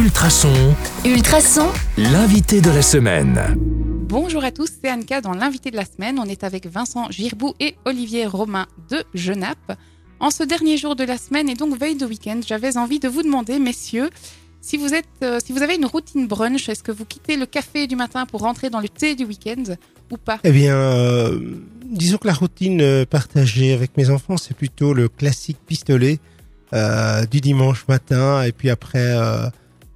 Ultrason, Ultrason, l'invité de la semaine. Bonjour à tous, c'est Anka dans l'invité de la semaine. On est avec Vincent Girbou et Olivier Romain de Genappe. En ce dernier jour de la semaine et donc veille de week-end, j'avais envie de vous demander, messieurs, si vous, êtes, euh, si vous avez une routine brunch, est-ce que vous quittez le café du matin pour rentrer dans le thé du week-end ou pas? Eh bien, euh, disons que la routine euh, partagée avec mes enfants, c'est plutôt le classique pistolet euh, du dimanche matin. Et puis après, euh,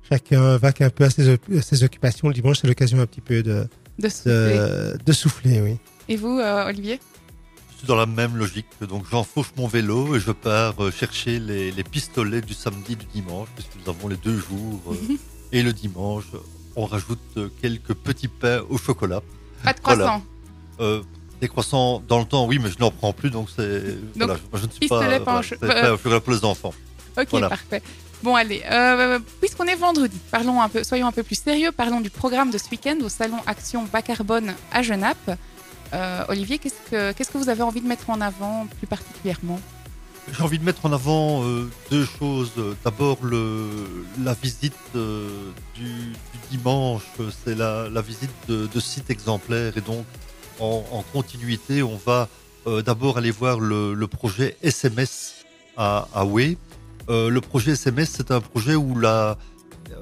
chacun va un peu à ses, à ses occupations. Le dimanche, c'est l'occasion un petit peu de, de souffler de, de souffler, oui. Et vous, euh, Olivier? Je suis dans la même logique. Donc j'enfauche mon vélo et je pars euh, chercher les, les pistolets du samedi, du dimanche, puisque nous avons les deux jours. euh, et le dimanche, on rajoute quelques petits pains au chocolat. Pas de Voilà. croissant. Euh, des croissants dans le temps, oui, mais je n'en prends plus, donc c'est. Voilà, moi, je ne suis pas. voilà, cho- c'est euh, pain au chocolat pour les enfants. Ok, Voilà. parfait. Bon, allez, euh, puisqu'on est vendredi, parlons un peu, soyons un peu plus sérieux, parlons du programme de ce week-end au salon Action Bas Carbone à Genappe. Euh, Olivier, qu'est-ce que, vous avez envie de mettre en avant plus particulièrement? J'ai envie de mettre en avant euh, deux choses. D'abord, la visite du, dimanche, c'est la, visite de, sites exemplaires. Et donc, en, continuité, on va d'abord aller voir le, projet SMS à, à. Euh, le projet SMS, c'est un projet où la,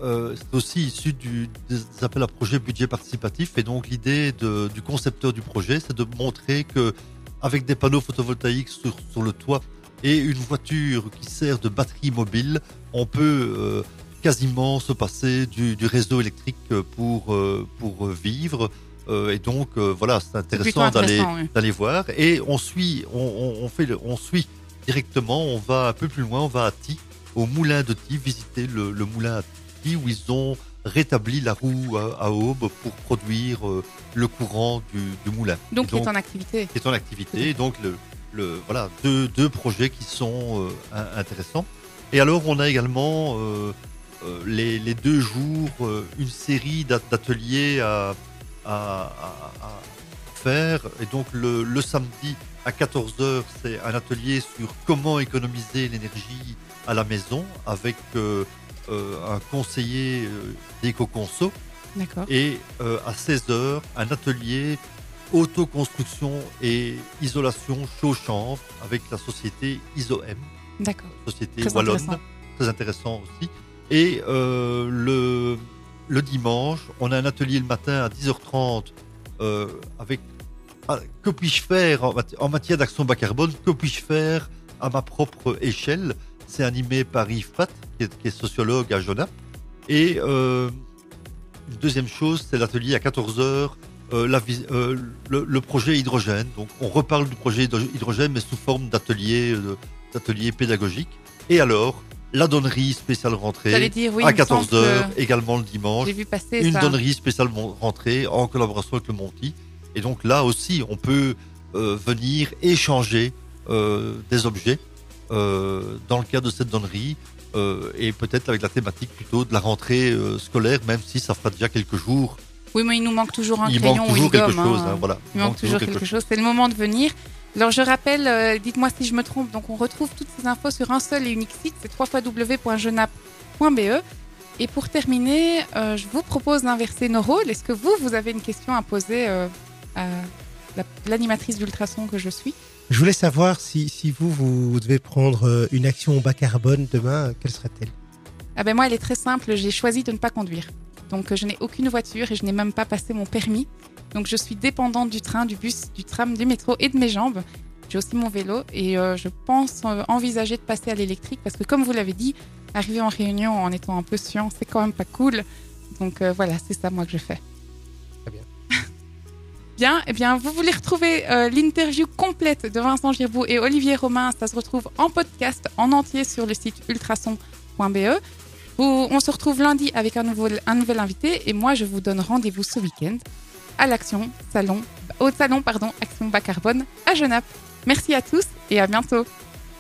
euh, c'est aussi issu du, des appels à projet budget participatif. Et donc, l'idée du concepteur du projet, c'est de montrer que avec des panneaux photovoltaïques sur, sur le toit et une voiture qui sert de batterie mobile, on peut euh, quasiment se passer du, du réseau électrique pour, euh, pour vivre. Et donc, voilà, c'est intéressant d'aller oui. voir. Et on suit, on, on, on fait, on suit directement. On va un peu plus loin. On va à Ti, au moulin de Ti, visiter le, le moulin à Ti où ils ont rétabli la roue à, à aube pour produire euh, le courant du, du moulin. Donc, qui est en activité. qui est en activité. Et donc, le, le, voilà, deux, deux projets qui sont euh, in- intéressants. Et alors, on a également euh, les, les deux jours, une série d'at- d'ateliers à faire. Et donc, le, le samedi à 14h, c'est un atelier sur comment économiser l'énergie à la maison avec euh, euh, un conseiller euh, d'éco-conso. Et euh, à 16h, un atelier autoconstruction et isolation chaud-chambre avec la société ISOM, D'accord. société Très wallonne. intéressant. Très intéressant aussi. Et le, le dimanche, on a un atelier le matin à 10h30 euh, ah, que puis-je faire en, mat- en matière d'action bas carbone, que puis-je faire à ma propre échelle? C'est animé par Yves Pat, qui est, sociologue à Genappe. Et euh, deuxième chose, c'est l'atelier à 14h, euh, le, projet hydrogène. Donc on reparle du projet hydro- hydrogène, mais sous forme d'atelier pédagogique. Et alors, la donnerie spéciale rentrée J'allais dire, oui, à il me semble 14h, que également le dimanche J'ai vu passer une ça. donnerie spéciale rentrée en collaboration avec le Monty. Et donc là aussi, on peut euh, venir échanger euh, des objets euh, dans le cadre de cette donnerie et peut-être avec la thématique plutôt de la rentrée scolaire, même si ça fera déjà quelques jours. Oui, mais il nous manque toujours un Il crayon manque ou toujours une quelque gomme. chose. hein. hein, voilà. Il manque toujours quelque chose. C'est le moment de venir. Alors je rappelle, euh, dites-moi si je me trompe, donc on retrouve toutes ces infos sur un seul et unique site, c'est www.genap.be. Et pour terminer, euh, je vous propose d'inverser nos rôles. Est-ce que vous, vous avez une question à poser euh, à la- l'animatrice d'ultrason que je suis? Je voulais savoir si, si vous, vous devez prendre une action bas carbone demain, quelle serait-elle? Ah ben moi, elle est très simple, j'ai choisi de ne pas conduire. Donc je n'ai aucune voiture et je n'ai même pas passé mon permis. Donc je suis dépendante du train, du bus, du tram, du métro et de mes jambes. J'ai aussi mon vélo et euh, je pense euh, envisager de passer à l'électrique parce que comme vous l'avez dit, arriver en réunion en étant un peu chiant, c'est quand même pas cool. Donc euh, voilà, c'est ça moi que je fais. Très bien. Bien, eh bien, vous voulez retrouver euh, l'interview complète de Vincent Girbou et Olivier Romain. Ça se retrouve en podcast en entier sur le site ultrason.be. On se retrouve lundi avec un, nouveau, un nouvel invité et moi je vous donne rendez-vous ce week-end à l'Action Salon, au salon pardon Action Bas Carbone à Genappe. Merci à tous et à bientôt.